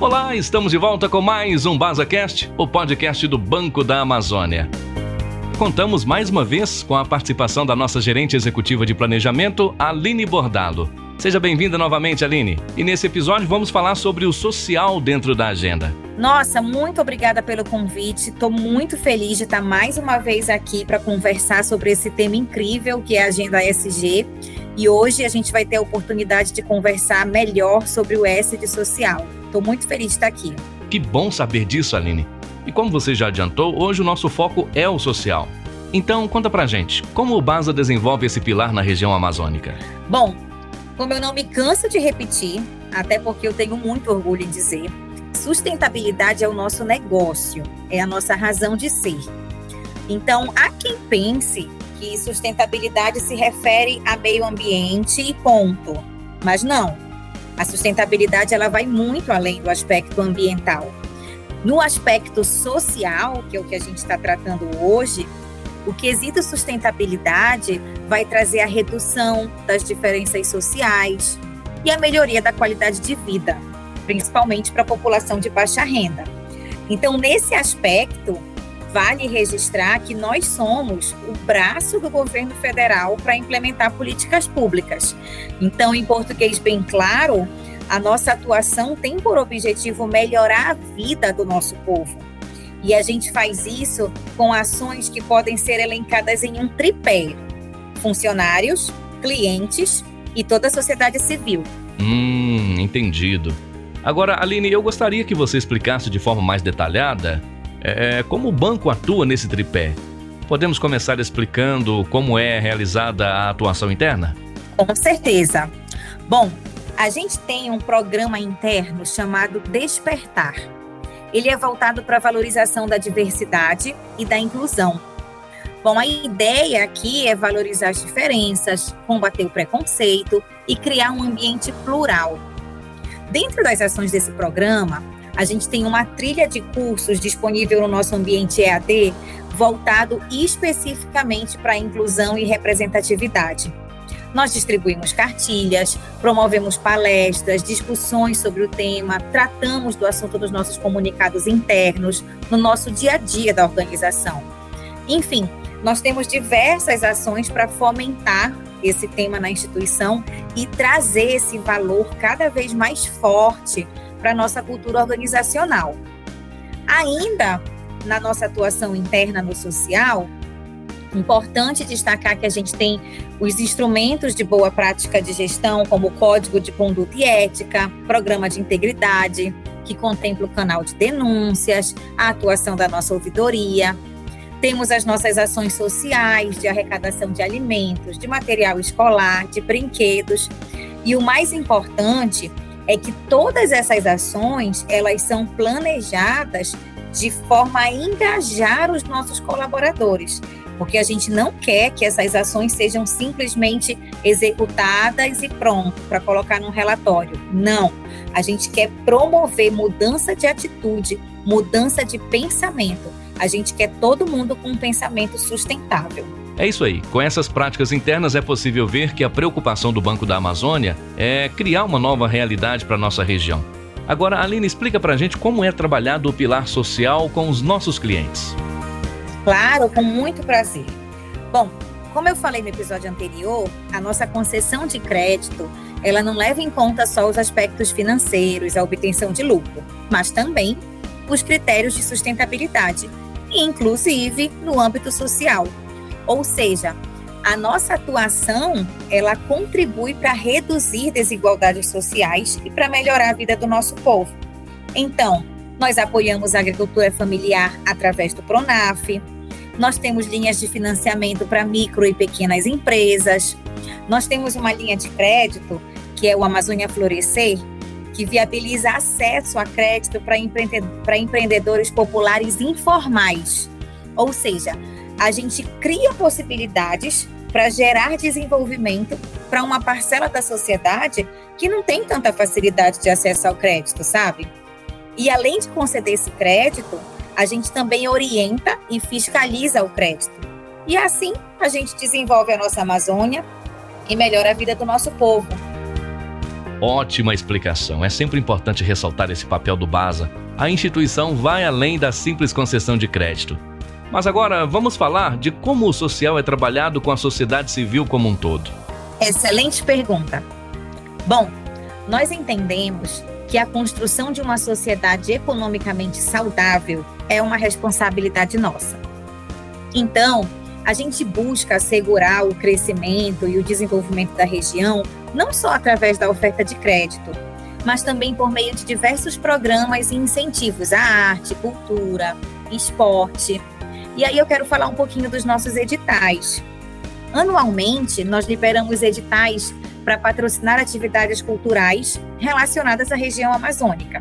Olá, estamos de volta com mais um BasaCast, o podcast do Banco da Amazônia. Contamos mais uma vez com a participação da nossa gerente executiva de planejamento, Aline Bordalo. Seja bem-vinda novamente, Aline. E nesse episódio vamos falar sobre o social dentro da agenda. Nossa, muito obrigada pelo convite. Estou muito feliz de estar mais uma vez aqui para conversar sobre esse tema incrível que é a Agenda SG. E hoje a gente vai ter a oportunidade de conversar melhor sobre o S de social. Estou muito feliz de estar aqui. Que bom saber disso, Aline. E como você já adiantou, hoje o nosso foco é o social. Então, conta pra gente, como o BASA desenvolve esse pilar na região amazônica? Bom, como eu não me canso de repetir, até porque eu tenho muito orgulho em dizer, sustentabilidade é o nosso negócio, é a nossa razão de ser. Então, há quem pense que sustentabilidade se refere a meio ambiente e ponto. Mas não. A sustentabilidade ela vai muito além do aspecto ambiental. No aspecto social, que é o que a gente está tratando hoje, o quesito sustentabilidade vai trazer a redução das diferenças sociais e a melhoria da qualidade de vida, principalmente para a população de baixa renda. Então, nesse aspecto, vale registrar que nós somos o braço do governo federal para implementar políticas públicas. Então, em português bem claro, a nossa atuação tem por objetivo melhorar a vida do nosso povo. E a gente faz isso com ações que podem ser elencadas em um tripé: funcionários, clientes e toda a sociedade civil. Hum, entendido. Agora, Aline, eu gostaria que você explicasse de forma mais detalhada é, como o banco atua nesse tripé. Podemos começar explicando como é realizada a atuação interna? Com certeza. Bom, a gente tem um programa interno chamado Despertar. Ele é voltado para a valorização da diversidade e da inclusão. Bom, a ideia aqui é valorizar as diferenças, combater o preconceito e criar um ambiente plural. Dentro das ações desse programa, a gente tem uma trilha de cursos disponível no nosso ambiente EAD voltado especificamente para inclusão e representatividade. Nós distribuímos cartilhas, promovemos palestras, discussões sobre o tema, tratamos do assunto nos nossos comunicados internos, no nosso dia a dia da organização. Enfim, nós temos diversas ações para fomentar esse tema na instituição e trazer esse valor cada vez mais forte para a nossa cultura organizacional. Ainda na nossa atuação interna no social, importante destacar que a gente tem os instrumentos de boa prática de gestão, como o Código de Conduta e Ética, Programa de Integridade, que contempla o canal de denúncias, a atuação da nossa ouvidoria. Temos as nossas ações sociais de arrecadação de alimentos, de material escolar, de brinquedos. E o mais importante é que todas essas ações, elas são planejadas de forma a engajar os nossos colaboradores, porque a gente não quer que essas ações sejam simplesmente executadas e pronto para colocar num relatório. Não, a gente quer promover mudança de atitude, mudança de pensamento. A gente quer todo mundo com um pensamento sustentável. É isso aí. Com essas práticas internas é possível ver que a preocupação do Banco da Amazônia é criar uma nova realidade para nossa região. Agora, Aline, explica para a gente como é trabalhado o pilar social com os nossos clientes. Claro, com muito prazer. Bom, como eu falei no episódio anterior, a nossa concessão de crédito, ela não leva em conta só os aspectos financeiros, a obtenção de lucro, mas também os critérios de sustentabilidade, inclusive no âmbito social, ou seja, a nossa atuação, ela contribui para reduzir desigualdades sociais e para melhorar a vida do nosso povo. Então, nós apoiamos a agricultura familiar através do Pronaf. Nós temos linhas de financiamento para micro e pequenas empresas. Nós temos uma linha de crédito, que é o Amazônia Florescer, que viabiliza acesso a crédito para empreendedores populares informais. Ou seja, a gente cria possibilidades para gerar desenvolvimento para uma parcela da sociedade que não tem tanta facilidade de acesso ao crédito, sabe? E além de conceder esse crédito, a gente também orienta e fiscaliza o crédito. E assim a gente desenvolve a nossa Amazônia e melhora a vida do nosso povo. Ótima explicação. É sempre importante ressaltar esse papel do BASA. A instituição vai além da simples concessão de crédito. Mas agora vamos falar de como o social é trabalhado com a sociedade civil como um todo. Excelente pergunta. Bom, nós entendemos que a construção de uma sociedade economicamente saudável é uma responsabilidade nossa. Então, a gente busca assegurar o crescimento e o desenvolvimento da região não só através da oferta de crédito, mas também por meio de diversos programas e incentivos à arte, cultura, esporte. E aí eu quero falar um pouquinho dos nossos editais. Anualmente, nós liberamos editais para patrocinar atividades culturais relacionadas à região amazônica.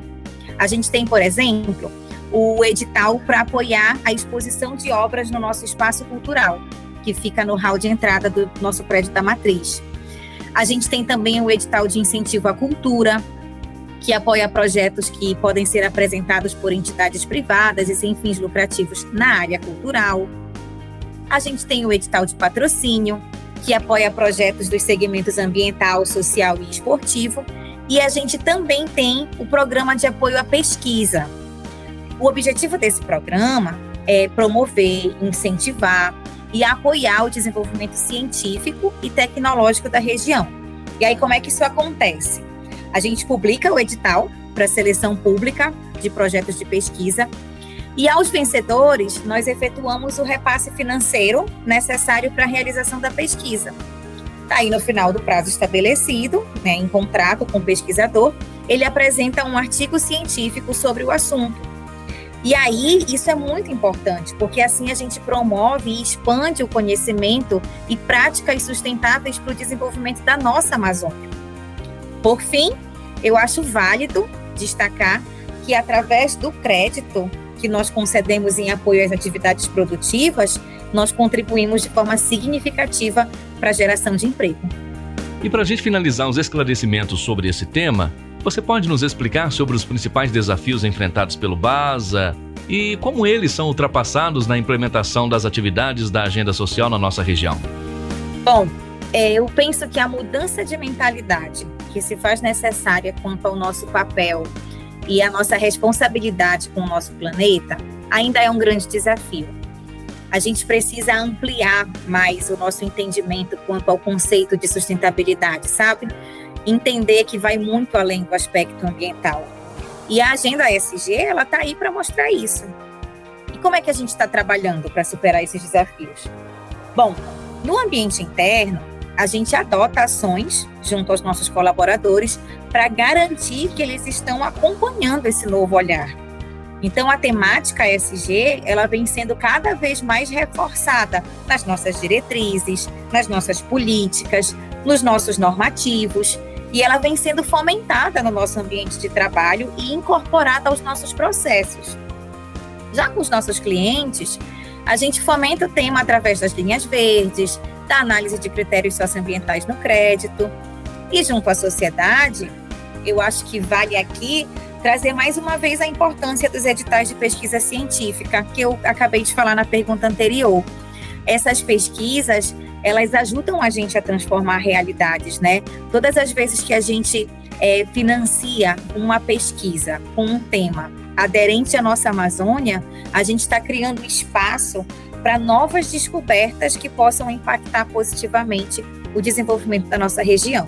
A gente tem, por exemplo, o edital para apoiar a exposição de obras no nosso espaço cultural, que fica no hall de entrada do nosso prédio da Matriz. A gente tem também o edital de incentivo à cultura, que apoia projetos que podem ser apresentados por entidades privadas e sem fins lucrativos na área cultural. A gente tem o edital de patrocínio, que apoia projetos dos segmentos ambiental, social e esportivo. E a gente também tem o programa de apoio à pesquisa, o objetivo desse programa é promover, incentivar e apoiar o desenvolvimento científico e tecnológico da região. E aí, como é que isso acontece? A gente publica o edital para seleção pública de projetos de pesquisa e aos vencedores, nós efetuamos o repasse financeiro necessário para a realização da pesquisa. Aí, no final do prazo estabelecido, né, em contrato com o pesquisador, ele apresenta um artigo científico sobre o assunto, e aí, isso é muito importante, porque assim a gente promove e expande o conhecimento e práticas sustentáveis para o desenvolvimento da nossa Amazônia. Por fim, eu acho válido destacar que, através do crédito que nós concedemos em apoio às atividades produtivas, nós contribuímos de forma significativa para a geração de emprego. E para a gente finalizar os esclarecimentos sobre esse tema, você pode nos explicar sobre os principais desafios enfrentados pelo BASA e como eles são ultrapassados na implementação das atividades da agenda social na nossa região? Bom, é, eu penso que a mudança de mentalidade que se faz necessária quanto ao nosso papel e a nossa responsabilidade com o nosso planeta ainda é um grande desafio. A gente precisa ampliar mais o nosso entendimento quanto ao conceito de sustentabilidade, sabe? entender que vai muito além do aspecto ambiental. E a agenda ESG, ela está aí para mostrar isso. E como é que a gente está trabalhando para superar esses desafios? Bom, no ambiente interno, a gente adota ações junto aos nossos colaboradores para garantir que eles estão acompanhando esse novo olhar. Então, a temática ESG, ela vem sendo cada vez mais reforçada nas nossas diretrizes, nas nossas políticas, nos nossos normativos e ela vem sendo fomentada no nosso ambiente de trabalho e incorporada aos nossos processos. Já com os nossos clientes, a gente fomenta o tema através das linhas verdes, da análise de critérios socioambientais no crédito. E junto à sociedade, eu acho que vale aqui trazer mais uma vez a importância dos editais de pesquisa científica, que eu acabei de falar na pergunta anterior. Essas pesquisas, elas ajudam a gente a transformar realidades, né? Todas as vezes que a gente é, financia uma pesquisa com um tema aderente à nossa Amazônia, a gente está criando espaço para novas descobertas que possam impactar positivamente o desenvolvimento da nossa região.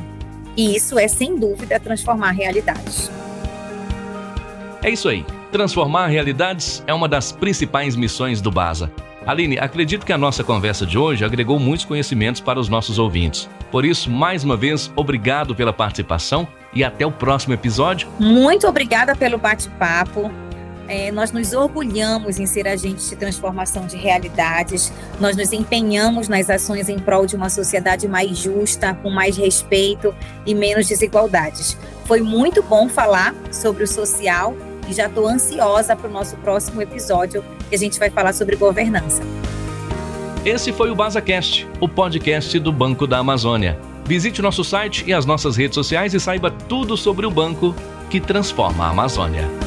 E isso é, sem dúvida, transformar realidades. É isso aí. Transformar realidades é uma das principais missões do BASA. Aline, acredito que a nossa conversa de hoje agregou muitos conhecimentos para os nossos ouvintes. Por isso, mais uma vez, obrigado pela participação e até o próximo episódio. Muito obrigada pelo bate-papo. É, nós nos orgulhamos em ser agentes de transformação de realidades, nós nos empenhamos nas ações em prol de uma sociedade mais justa, com mais respeito e menos desigualdades. Foi muito bom falar sobre o social e já estou ansiosa para o nosso próximo episódio, que a gente vai falar sobre governança. Esse foi o BasaCast, o podcast do Banco da Amazônia. Visite o nosso site e as nossas redes sociais e saiba tudo sobre o banco que transforma a Amazônia.